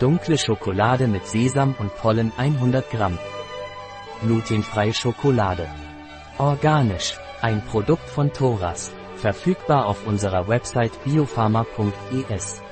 Dunkle Schokolade mit Sesam und Pollen 100 Gramm. Glutenfreie Schokolade. Organisch. Ein Produkt von Thoras. Verfügbar auf unserer Website biopharma.es.